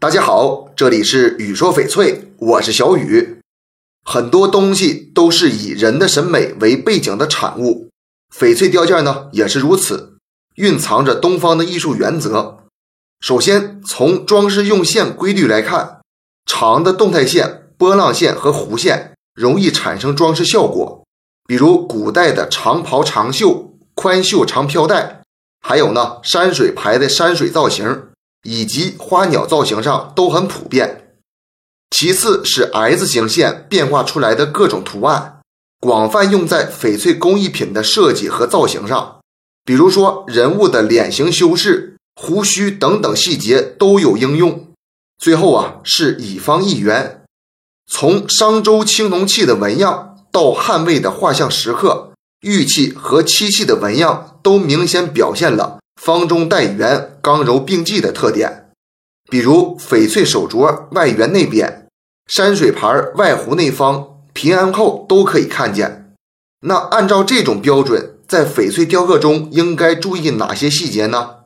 大家好，这里是雨说翡翠，我是小雨。很多东西都是以人的审美为背景的产物，翡翠雕件呢也是如此，蕴藏着东方的艺术原则。首先，从装饰用线规律来看，长的动态线、波浪线和弧线容易产生装饰效果，比如古代的长袍长袖、宽袖长飘带，还有呢山水牌的山水造型。以及花鸟造型上都很普遍。其次是 S 型线变化出来的各种图案，广泛用在翡翠工艺品的设计和造型上。比如说人物的脸型修饰、胡须等等细节都有应用。最后啊是乙方一元，从商周青铜器的纹样到汉魏的画像石刻、玉器和漆器的纹样，都明显表现了。方中带圆，刚柔并济的特点，比如翡翠手镯外圆内扁，山水牌外弧内方，平安扣都可以看见。那按照这种标准，在翡翠雕刻中应该注意哪些细节呢？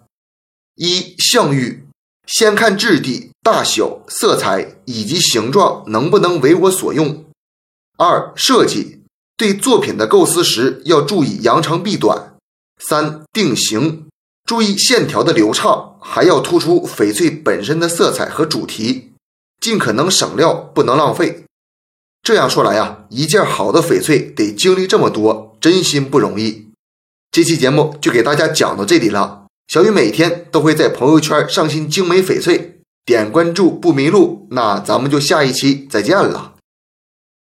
一、相玉，先看质地、大小、色彩以及形状能不能为我所用。二、设计，对作品的构思时要注意扬长避短。三、定型。注意线条的流畅，还要突出翡翠本身的色彩和主题，尽可能省料，不能浪费。这样说来呀，一件好的翡翠得经历这么多，真心不容易。这期节目就给大家讲到这里了。小雨每天都会在朋友圈上新精美翡翠，点关注不迷路。那咱们就下一期再见了。